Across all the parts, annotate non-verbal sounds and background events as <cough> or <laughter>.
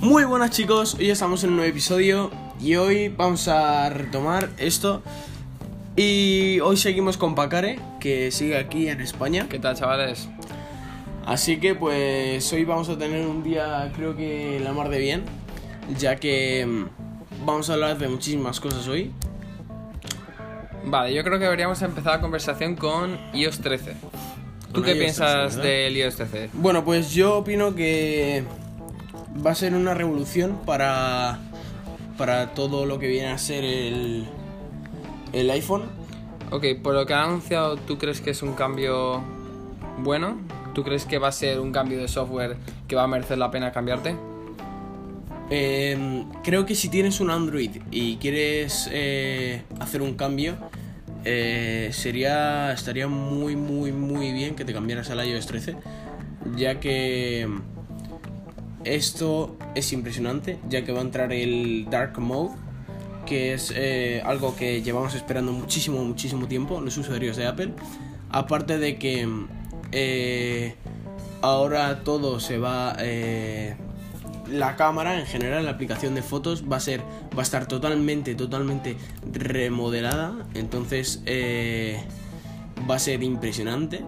Muy buenas chicos, hoy estamos en un nuevo episodio y hoy vamos a retomar esto y hoy seguimos con Pacare, que sigue aquí en España. ¿Qué tal, chavales? Así que pues hoy vamos a tener un día creo que la mar de bien, ya que mm, vamos a hablar de muchísimas cosas hoy. Vale, yo creo que deberíamos empezar la conversación con iOS 13. ¿Tú qué iOS piensas 13, del iOS 13? Bueno, pues yo opino que va a ser una revolución para, para todo lo que viene a ser el, el iPhone. Ok, por lo que ha anunciado, ¿tú crees que es un cambio bueno? ¿Tú crees que va a ser un cambio de software que va a merecer la pena cambiarte? Eh, creo que si tienes un Android y quieres eh, hacer un cambio, eh, sería estaría muy muy muy bien que te cambiaras al iOS 13, ya que esto es impresionante, ya que va a entrar el Dark Mode, que es eh, algo que llevamos esperando muchísimo muchísimo tiempo los usuarios de Apple. Aparte de que eh, ahora todo se va eh, la cámara en general la aplicación de fotos va a ser va a estar totalmente totalmente remodelada entonces va a ser impresionante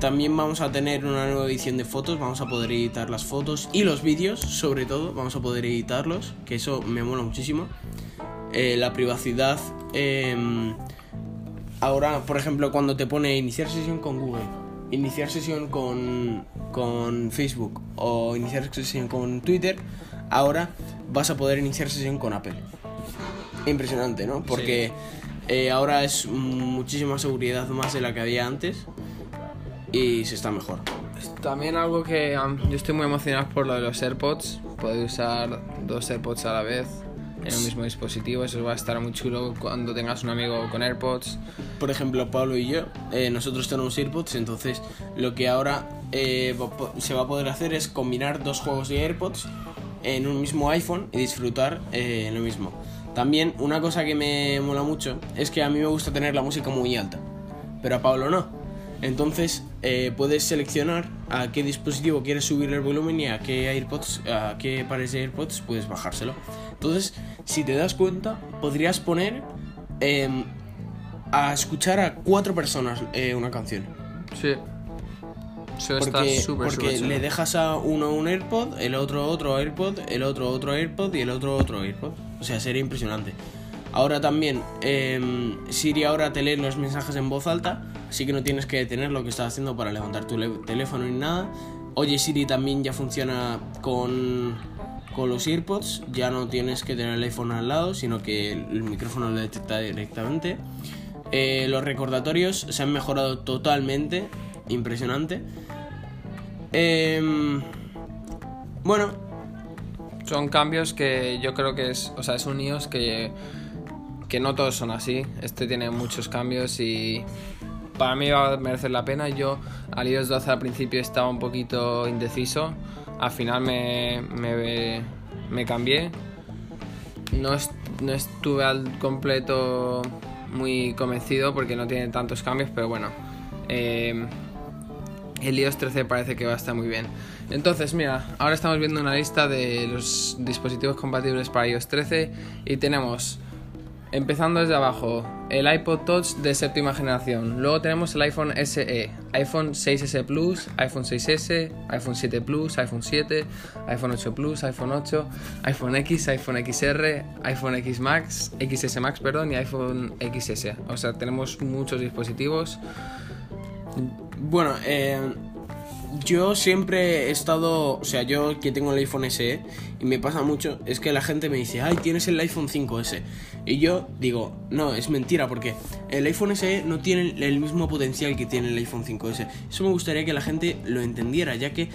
también vamos a tener una nueva edición de fotos vamos a poder editar las fotos y los vídeos sobre todo vamos a poder editarlos que eso me mola muchísimo Eh, la privacidad em, ahora por ejemplo cuando te pone iniciar sesión con Google iniciar sesión con, con Facebook o iniciar sesión con Twitter, ahora vas a poder iniciar sesión con Apple. Impresionante, ¿no? Porque eh, ahora es muchísima seguridad más de la que había antes y se está mejor. También algo que um, yo estoy muy emocionado por lo de los AirPods. Poder usar dos AirPods a la vez en un mismo dispositivo. Eso va a estar muy chulo cuando tengas un amigo con AirPods. Por ejemplo, Pablo y yo, eh, nosotros tenemos AirPods, entonces lo que ahora eh, se va a poder hacer es combinar dos juegos de AirPods en un mismo iPhone y disfrutar eh, lo mismo. También una cosa que me mola mucho es que a mí me gusta tener la música muy alta, pero a Pablo no. Entonces eh, puedes seleccionar a qué dispositivo quieres subir el volumen y a qué AirPods, a qué pares de AirPods puedes bajárselo. Entonces, si te das cuenta, podrías poner em, a escuchar a cuatro personas eh, una canción. Sí. Eso está Porque, súper, porque súper chulo. le dejas a uno un AirPod, el otro otro AirPod, el otro otro AirPod y el otro otro AirPod. O sea, sería impresionante. Ahora también, em, Siri ahora te lee los mensajes en voz alta, así que no tienes que detener lo que estás haciendo para levantar tu teléfono ni nada. Oye Siri también ya funciona con, con los AirPods, ya no tienes que tener el iPhone al lado, sino que el, micrófono lo detecta directamente. Eh, los recordatorios se han mejorado totalmente, impresionante. Em, bueno, Son cambios que yo creo que es, o sea, es un iOS que, que no todos son así. Este tiene muchos cambios y para mí va a merecer la pena. Yo al iOS 12 al principio estaba un poquito indeciso. Al final me, me, cambié. No, es- no estuve al completo muy convencido porque no tiene tantos cambios, pero bueno. eh, el iOS 13 parece que va a estar muy bien. Entonces, mira, ahora estamos viendo una lista de los dispositivos compatibles para iOS 13 y tenemos, empezando desde abajo, el iPod Touch de séptima generación. Luego tenemos el iPhone SE, iPhone 6S Plus, iPhone 6S, iPhone 7 Plus, iPhone 7, iPhone 8 Plus, iPhone 8, iPhone X, iPhone XR, iPhone X Max, XS Max, perdón, y iPhone XS. O sea, tenemos muchos dispositivos. bueno, eh, yo siempre he estado, o sea, yo que tengo el iPhone SE y me pasa mucho, es que la gente me dice, ay, tienes el iPhone 5S. Y yo digo, no, es mentira, porque el iPhone SE no tiene el mismo potencial que tiene el iPhone 5S. Eso me gustaría que la gente lo entendiera, ya que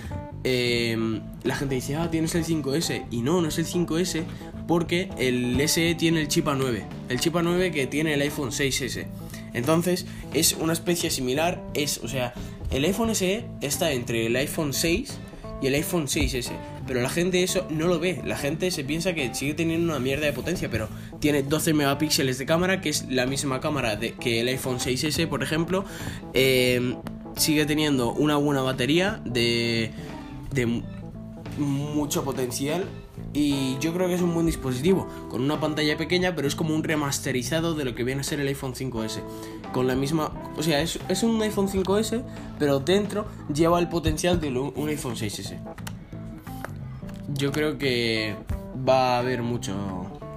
eh, la gente dice, ah, tienes el 5S. Y no, no es el 5S, porque el SE tiene el chip A9. El chip A9 que tiene el iPhone 6S. Entonces, es una especie similar, es, o sea, el iPhone SE está entre el iPhone 6 y el iPhone 6S. Pero la gente eso no lo ve. La gente se piensa que sigue teniendo una mierda de potencia, pero tiene 12 megapíxeles de cámara, que es la misma cámara que el iPhone 6S, por ejemplo. Eh, sigue teniendo una buena batería de, de mu- mucho potencial. Y yo creo que es un buen dispositivo, con una pantalla pequeña, pero es como un remasterizado de lo que viene a ser el iPhone 5S. Con la misma, o sea, es, es un iPhone 5S, pero dentro lleva el potencial de un iPhone 6S. Yo creo que va a haber mucho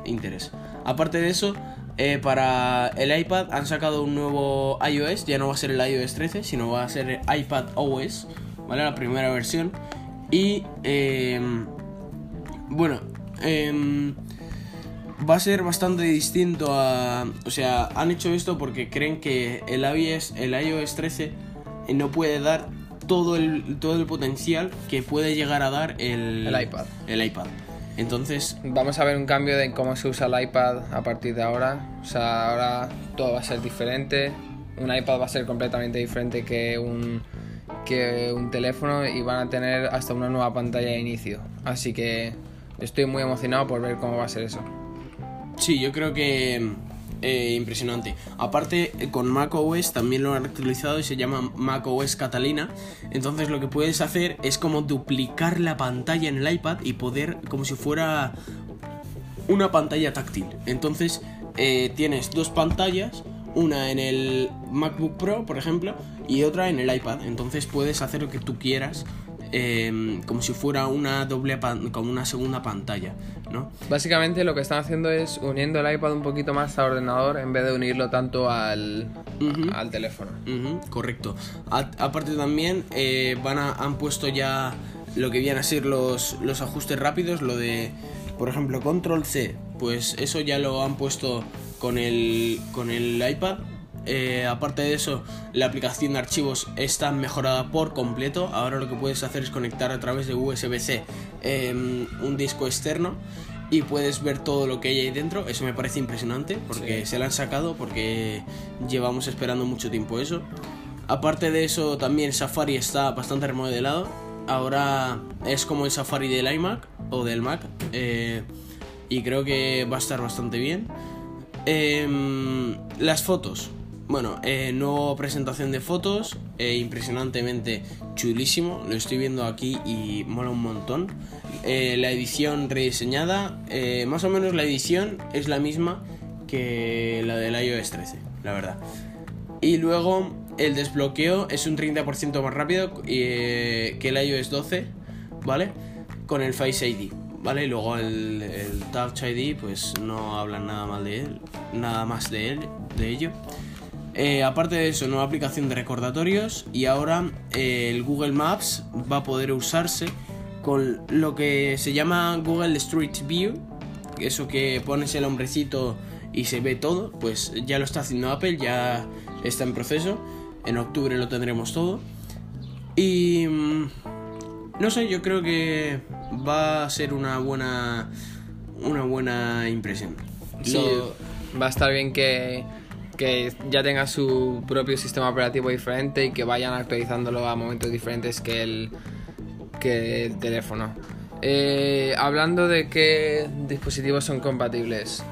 interés. Aparte de eso, eh, para el iPad han sacado un nuevo iOS, ya no va a ser el iOS 13, sino va a ser el iPad OS, ¿vale? La primera versión. Y, em, bueno, em, va a ser bastante distinto a... O sea, han hecho esto porque creen que el iOS, el iOS 13 no puede dar todo el, todo el potencial que puede llegar a dar el, El iPad. El iPad. Entonces, Vamos a ver un cambio de cómo se usa el iPad a partir de ahora. O sea, ahora todo va a ser diferente. Un iPad va a ser completamente diferente que un, que un teléfono y van a tener hasta una nueva pantalla de inicio. Así que estoy muy emocionado por ver cómo va a ser eso. Sí, yo creo que eh, impresionante. Aparte, eh, con macOS también lo han actualizado y se llama macOS Catalina. Entonces lo que puedes hacer es como duplicar la pantalla en el iPad y poder, como si fuera una pantalla táctil. Entonces eh, tienes dos pantallas, una en el MacBook Pro, por ejemplo, y otra en el iPad. Entonces puedes hacer lo que tú quieras. Eh, como si fuera una doble como una segunda pantalla, ¿no? Básicamente lo que están haciendo es uniendo el iPad un poquito más al ordenador en vez de unirlo tanto al, al teléfono. Correcto. A- aparte también eh, van a, han puesto ya lo que vienen a ser los, los ajustes rápidos, lo de, por ejemplo, control C, pues eso ya lo han puesto con el, con el iPad. Eh, aparte de eso, la aplicación de archivos está mejorada por completo. Ahora lo que puedes hacer es conectar a través de USB-C em, un disco externo y puedes ver todo lo que hay ahí dentro. Eso me parece impresionante porque Sí. se lo han sacado porque llevamos esperando mucho tiempo eso. Aparte de eso, también Safari está bastante remodelado. Ahora es como el Safari del iMac o del Mac. eh, y creo que va a estar bastante bien. Em, las fotos. Bueno, eh, nueva presentación de fotos. eh, impresionantemente chulísimo. Lo estoy viendo aquí y mola un montón. Eh, la edición rediseñada. más o menos la edición es la misma que la del iOS 13, la verdad. Y luego el desbloqueo es un 30% más rápido que el iOS 12, ¿vale? Con el Face ID, ¿vale? Y luego el, el Touch ID, pues no hablan nada mal de él, nada más de él, de ello. Eh, aparte de eso, nueva aplicación de recordatorios y ahora eh, el Google Maps va a poder usarse con lo que se llama Google Street View, eso que pones el hombrecito y se ve todo, pues ya lo está haciendo Apple, ya está en proceso, en octubre lo tendremos todo. Y mm, no sé, yo creo que va a ser una buena una buena impresión. Sí, Lo- va a estar bien que, que ya tenga su propio sistema operativo diferente y que vayan actualizándolo a momentos diferentes que el, que el teléfono. Eh, hablando de qué dispositivos son compatibles,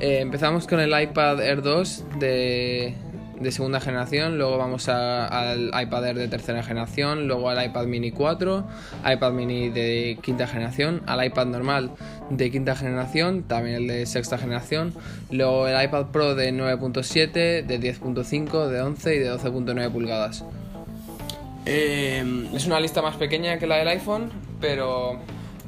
eh, empezamos con el iPad Air 2 de, de segunda generación, luego vamos a- al iPad Air de tercera generación, luego al iPad Mini 4, iPad Mini de quinta generación, al iPad normal de quinta generación, también el de sexta generación, luego el iPad Pro de 9.7, de 10.5, de 11 y de 12.9 pulgadas. eh, Es una lista más pequeña que la del iPhone, pero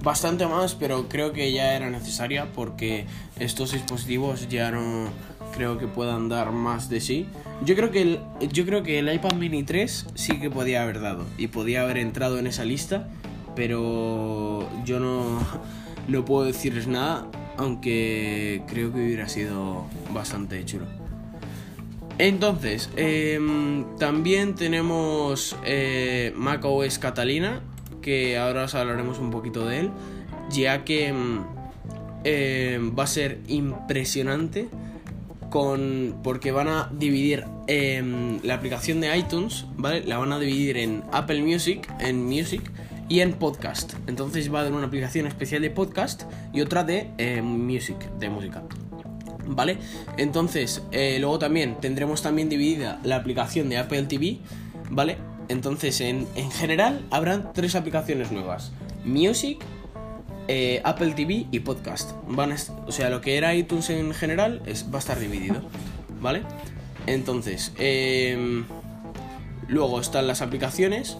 bastante más, pero creo que ya era necesaria porque estos dispositivos ya no creo que puedan dar más de sí. Yo creo que el, yo creo que el iPad Mini 3 sí que podía haber dado y podía haber entrado en esa lista, pero yo no <laughs> no puedo decirles nada, aunque creo que hubiera sido bastante chulo. Entonces, em, también tenemos eh, macOS Catalina, que ahora os hablaremos un poquito de él, ya que em, em, va a ser impresionante con porque van a dividir em, la aplicación de iTunes, ¿vale? La van a dividir en Apple Music, en Music y en Podcast. Entonces va a haber una aplicación especial de podcast y otra de eh, Music, de música. ¿Vale? Entonces, eh, luego también tendremos también dividida la aplicación de Apple TV, ¿vale? Entonces, en, en general, habrán tres aplicaciones nuevas. Music, eh, Apple TV y Podcast. Van o sea, lo que era iTunes en general es, va a estar dividido, ¿vale? Entonces, em, luego están las aplicaciones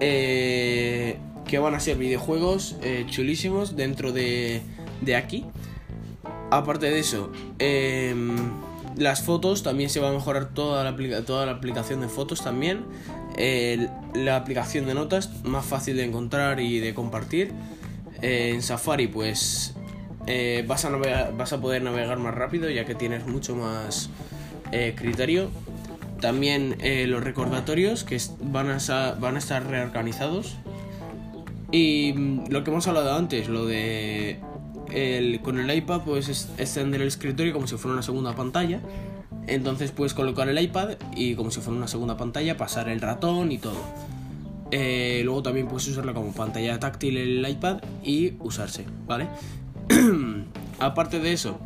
eh, que van a ser videojuegos eh, chulísimos dentro de, de aquí. Aparte de eso, em, las fotos también se va a mejorar toda la, toda la aplicación de fotos también. La aplicación de notas más fácil de encontrar y de compartir. Eh, en Safari pues eh, vas, a vas a poder navegar más rápido ya que tienes mucho más eh, criterio. También los recordatorios que van a, estar reorganizados. Y mm, lo que hemos hablado antes, lo de con el iPad puedes extender el escritorio como si fuera una segunda pantalla. Entonces puedes colocar el iPad y como si fuera una segunda pantalla pasar el ratón y todo. Eh, luego también puedes usarla como pantalla táctil el iPad y usarse, ¿vale? <clears throat> Aparte de eso,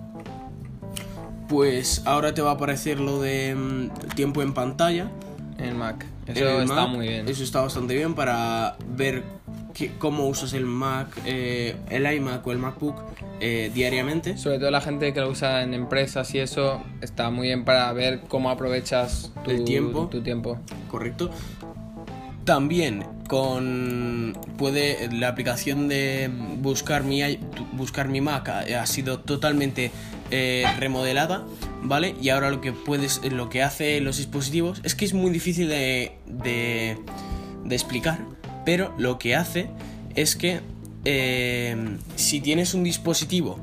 pues ahora te va a aparecer lo de mm, tiempo en pantalla. En Mac. Eso está muy bien. Eso está bastante bien para ver cómo usas el Mac, eh, el iMac o el MacBook eh, diariamente. Sobre todo la gente que lo usa en empresas y eso está muy bien para ver cómo aprovechas tu tiempo. Tu tiempo. Correcto. También con puede la aplicación de buscar mi buscar mi Mac ha, sido totalmente eh, remodelada, ¿vale? Y ahora lo que puedes lo que hace los dispositivos es que es muy difícil de, de, explicar, pero lo que hace es que eh, si tienes un dispositivo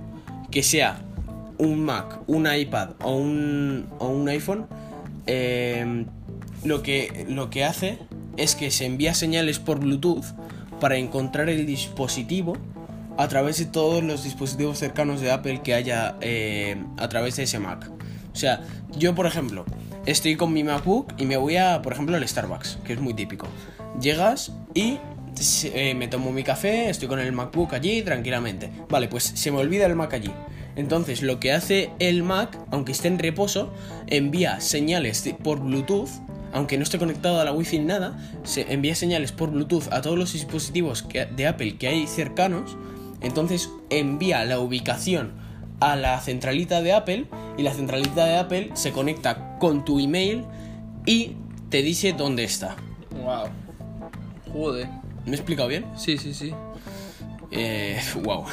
que sea un Mac, un iPad o un, o un iPhone, eh, lo, que, lo que hace es que se envía señales por Bluetooth para encontrar el dispositivo a través de todos los dispositivos cercanos de Apple que haya eh, a través de ese Mac. O sea, yo por ejemplo, estoy con mi MacBook y me voy a, por ejemplo, al Starbucks, que es muy típico. Llegas y eh, me tomo mi café, estoy con el MacBook allí tranquilamente. Vale, pues se me olvida el Mac allí. Entonces lo que hace el Mac, aunque esté en reposo, envía señales por Bluetooth aunque no esté conectado a la Wi-Fi nada, se envía señales por Bluetooth a todos los dispositivos de Apple que hay cercanos. Entonces envía la ubicación a la centralita de Apple y la centralita de Apple se conecta con tu email y te dice dónde está. Wow. Joder. ¿Me he explicado bien? Sí, sí, sí. Eh, <laughs> wow.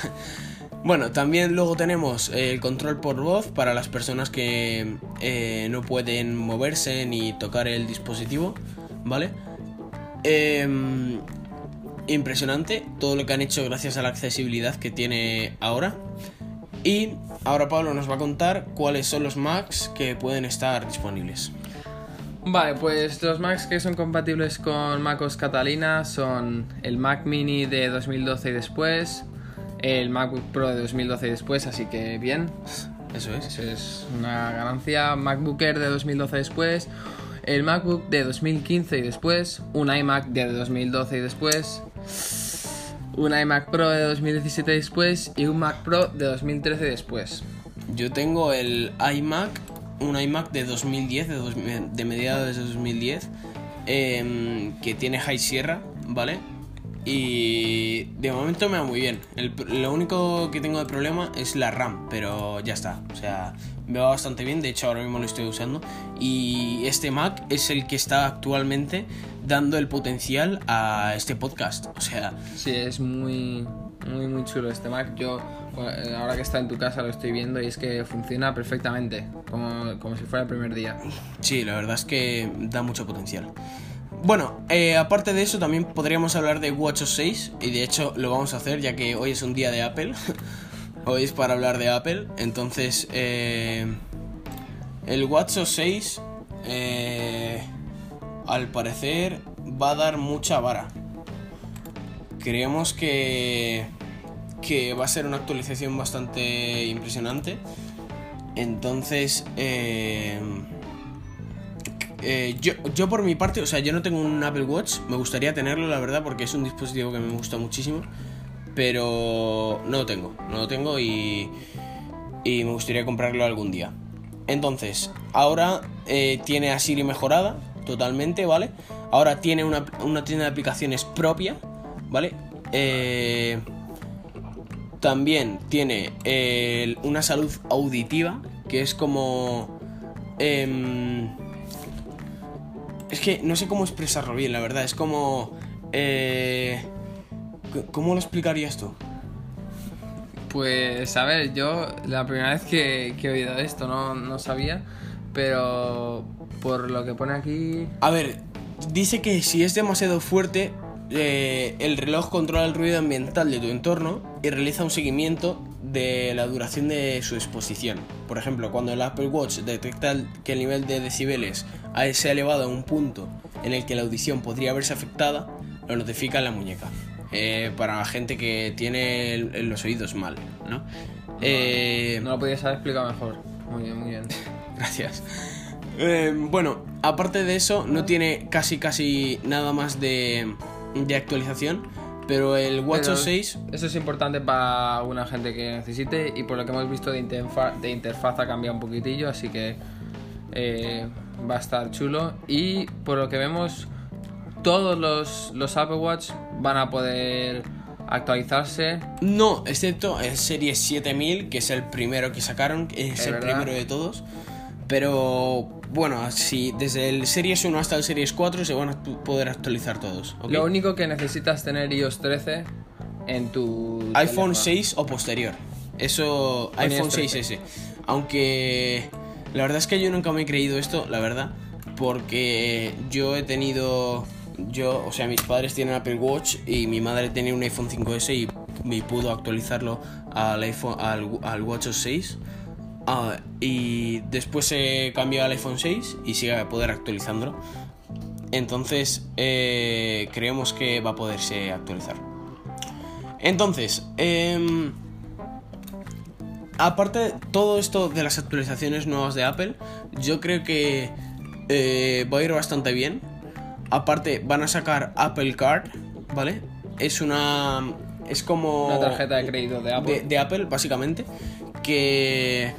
Bueno, también luego tenemos el control por voz para las personas que eh, no pueden moverse ni tocar el dispositivo, ¿vale? Em, impresionante todo lo que han hecho gracias a la accesibilidad que tiene ahora. Y ahora Pablo nos va a contar cuáles son los Macs que pueden estar disponibles. Vale, pues los Macs que son compatibles con MacOS Catalina son el Mac Mini de 2012 y después, el MacBook Pro de 2012 y después, así que bien. Eso es. Eso es una ganancia. MacBook Air de 2012 y después. El MacBook de 2015 y después. Un iMac de 2012 y después. Un iMac Pro de 2017 y después. Y un Mac Pro de 2013 y después. Yo tengo el iMac. Un iMac de 2010, de, de mediados de 2010. Em, que tiene High Sierra, ¿vale? Y de momento me va muy bien. lo único que tengo de problema es la RAM, pero ya está. O sea, me va bastante bien. De hecho, ahora mismo lo estoy usando. Y este Mac es el que está actualmente dando el potencial a este podcast. O sea. Sí, es muy, muy, chulo este Mac. Yo, ahora que está en tu casa, lo estoy viendo y es que funciona perfectamente. Como, como si fuera el primer día. Sí, la verdad es que da mucho potencial. Bueno, eh, aparte de eso también podríamos hablar de WatchOS 6 y de hecho lo vamos a hacer ya que hoy es un día de Apple. <laughs> hoy es para hablar de Apple. Entonces, eh, el WatchOS 6 eh, al parecer va a dar mucha vara. Creemos que, que va a ser una actualización bastante impresionante. Entonces, eh, eh, yo, yo por mi parte, o sea, yo no tengo un Apple Watch, me gustaría tenerlo, la verdad, porque es un dispositivo que me gusta muchísimo, pero no lo tengo, no lo tengo y, y me gustaría comprarlo algún día. Entonces, ahora eh, tiene a Siri mejorada, totalmente, ¿vale? Ahora tiene una, una tienda de aplicaciones propia, ¿vale? Eh, También tiene una salud auditiva, que es como... em, es que no sé cómo expresarlo bien, la verdad. Es como... eh, ¿Cómo lo explicarías tú? Pues a ver, yo la primera vez que, que he oído esto no, no sabía, pero por lo que pone aquí... A ver, dice que si es demasiado fuerte, eh, el reloj controla el ruido ambiental de tu entorno y realiza un seguimiento de la duración de su exposición. Por ejemplo, cuando el Apple Watch detecta que el nivel de decibeles se ha elevado a un punto en el que la audición podría verse afectada, lo notifica en la muñeca. Eh, para la gente que tiene el- los oídos mal, ¿no? Eh, No lo podías haber explicado mejor. Muy bien, muy bien. <laughs> Gracias. Eh, bueno, aparte de eso, no tiene casi casi nada más de, de actualización. Pero el WatchOS Pero 6, Eso es importante para una gente que necesite y por lo que hemos visto de, interfa- de interfaz ha cambiado un poquitillo, así que eh, va a estar chulo. Y por lo que vemos, todos los, los Apple Watch van a poder actualizarse. no, excepto el Series 7000, que es el primero que sacaron, es, Es el verdad. primero de todos. Pero bueno, si desde el Series 1 hasta el Series 4 se van a poder actualizar todos. Lo único que necesitas tener iOS 13 en tu iPhone teléfono. 6 o posterior. Eso, Con iPhone iOS 6S. Aunque la verdad es que yo nunca me he creído esto, la verdad. Porque yo he tenido. Yo, o sea, mis padres tienen Apple Watch y mi madre tenía un iPhone 5S y, y pudo actualizarlo al iPhone al, al WatchOS 6. Ah, y después se cambió al iPhone 6 y sigue a poder actualizándolo. Entonces, eh, creemos que va a poderse actualizar. Entonces, em, aparte de todo esto de las actualizaciones nuevas de Apple, yo creo que eh, va a ir bastante bien. Aparte, van a sacar Apple Card, ¿vale? Es una. Es como. Una tarjeta de crédito de Apple. De, de Apple, básicamente. Que.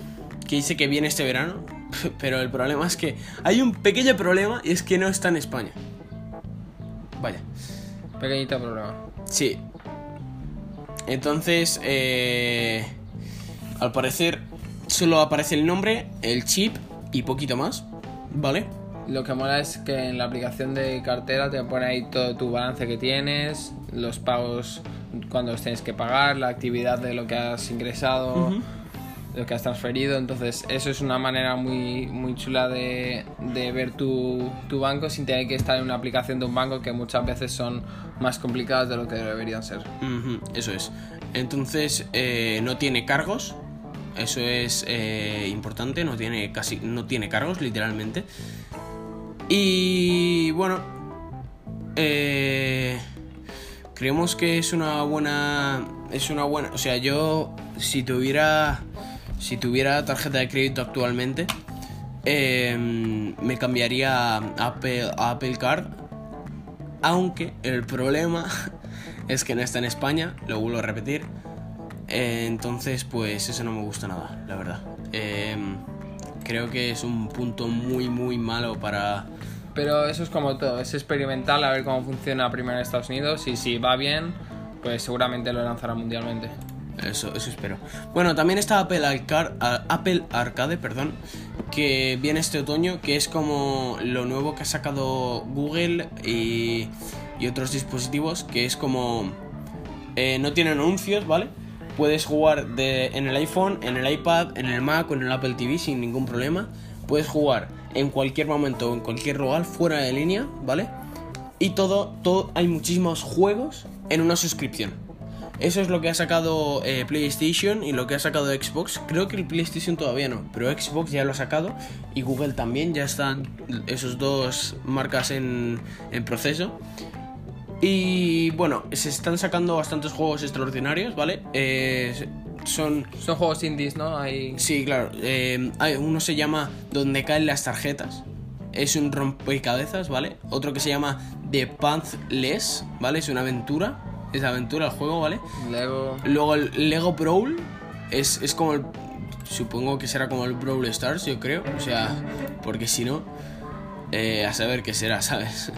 Que dice que viene este verano. <laughs> Pero el problema es que. Hay un pequeño problema y es que no está en España. Vaya. Pequeñito problema. Sí. Entonces, eh, al parecer, solo aparece el nombre, el chip y poquito más, ¿vale? Lo que mola es que en la aplicación de cartera te pone ahí todo tu balance que tienes, los pagos cuando los tienes que pagar, la actividad de lo que has ingresado. Lo que has transferido. Entonces, eso es una manera muy, muy chula de, de ver tu, tu banco sin tener que estar en una aplicación de un banco que muchas veces son más complicadas de lo que deberían ser. Eso es. Entonces, eh, no tiene cargos. Eso es eh, importante, no tiene casi no tiene cargos, literalmente. Y bueno, eh, creemos que es una buena, es una buena, o sea, yo si tuviera, si tuviera tarjeta de crédito actualmente, eh, me cambiaría a Apple, Card, aunque el problema <laughs> es que no está en España, lo vuelvo a repetir. Entonces, pues eso no me gusta nada, la verdad. Eh, creo que es un punto muy, muy malo para... Pero eso es como todo, es experimental a ver cómo funciona primero en Estados Unidos y si va bien, pues seguramente lo lanzará mundialmente. Eso, eso espero. Bueno, también está Apple Apple Arcade, perdón, que viene este otoño, que es como lo nuevo que ha sacado Google y, y otros dispositivos, que es como... eh, no tiene anuncios, ¿vale? Puedes jugar en el iPhone, en el iPad, en el Mac o en el Apple TV sin ningún problema. Puedes jugar en cualquier momento en cualquier lugar fuera de línea, ¿vale? Y todo, todo, hay muchísimos juegos en una suscripción. Eso es lo que ha sacado eh, PlayStation y lo que ha sacado Xbox. Creo que el PlayStation todavía no, pero Xbox ya lo ha sacado y Google también. Ya están esos dos marcas en, en proceso. Y bueno, se están sacando bastantes juegos extraordinarios, ¿vale? Eh, son Son juegos indies, ¿no? Hay... Sí, claro. eh, hay, uno se llama Donde caen las tarjetas. Es un rompecabezas, ¿vale? Otro que se llama The Pathless, ¿vale? Es una aventura. Es aventura el juego, ¿vale? Lego... Luego el Lego Brawl. Es, es como el. Supongo que será como el Brawl Stars, yo creo. O sea, porque si no. eh, a saber qué será, ¿sabes?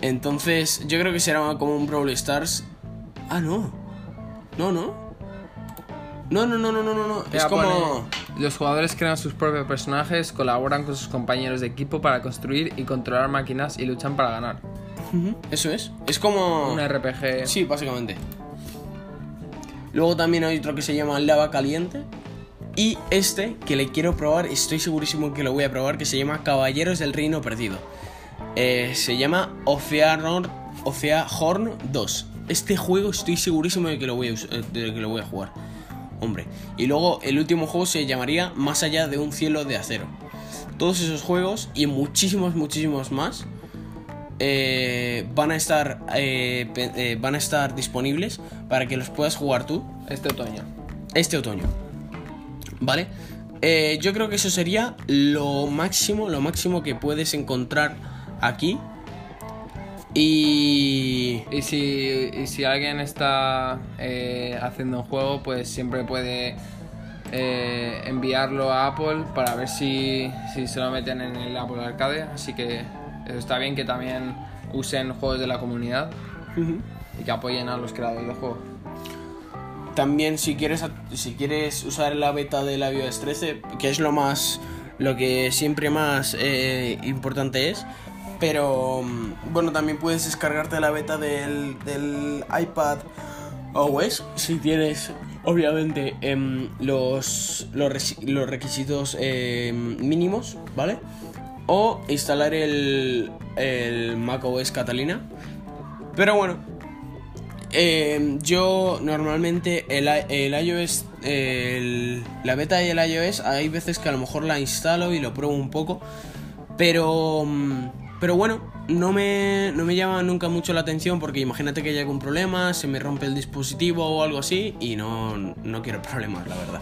Entonces, yo creo que será como un Brawl Stars. Ah, no. No, no. No, no, no, no, no, no. Es como. pone, los jugadores crean sus propios personajes, colaboran con sus compañeros de equipo para construir y controlar máquinas y luchan para ganar. Eso es. Es como. Un RPG. Sí, básicamente. Luego también hay otro que se llama Lava Caliente. Y este, que le quiero probar, estoy segurísimo que lo voy a probar, que se llama Caballeros del Reino Perdido. Eh, se llama Oceanor, Horn 2. Este juego estoy segurísimo de que, lo voy a, us- eh, de que lo voy a jugar. Hombre. Y luego el último juego se llamaría Más allá de un cielo de acero. Todos esos juegos y muchísimos, muchísimos más eh, van a estar eh, eh, van a estar disponibles para que los puedas jugar tú Este otoño. este otoño. ¿Vale? Yo creo que eso sería lo máximo, lo máximo que puedes encontrar aquí. Y... Y si, y si alguien está eh, haciendo un juego, pues siempre puede eh, enviarlo a Apple para ver si, si se lo meten en el Apple Arcade. Así que está bien que también usen juegos de la comunidad y que apoyen a los creadores de juegos. También si quieres, si quieres usar la beta de la iOS 13, que es lo más, lo que siempre más eh, importante es, pero mm, bueno, también puedes descargarte la beta del, del iPad OS si tienes, obviamente, em, los, los, los requisitos em, mínimos, ¿vale? O instalar el, el macOS Catalina. Pero bueno, eh, yo normalmente el, el iOS, el- la beta y el iOS, hay veces que a lo mejor la instalo y lo pruebo un poco, pero, mm, pero bueno, no me, no me llama nunca mucho la atención porque imagínate que hay algún problema, se me rompe el dispositivo o algo así y no, no quiero <laughs> problemas, la verdad.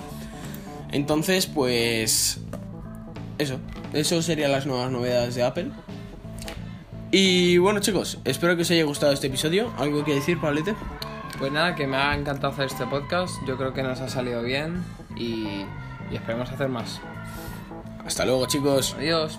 Entonces, pues... Eso, eso serían las nuevas novedades de Apple. Y bueno chicos, espero que os haya gustado este episodio. ¿Algo que decir, Pablete? Pues nada, que me ha encantado hacer este podcast. Yo creo que nos ha salido bien y, y esperemos hacer más. Hasta luego chicos. Adiós.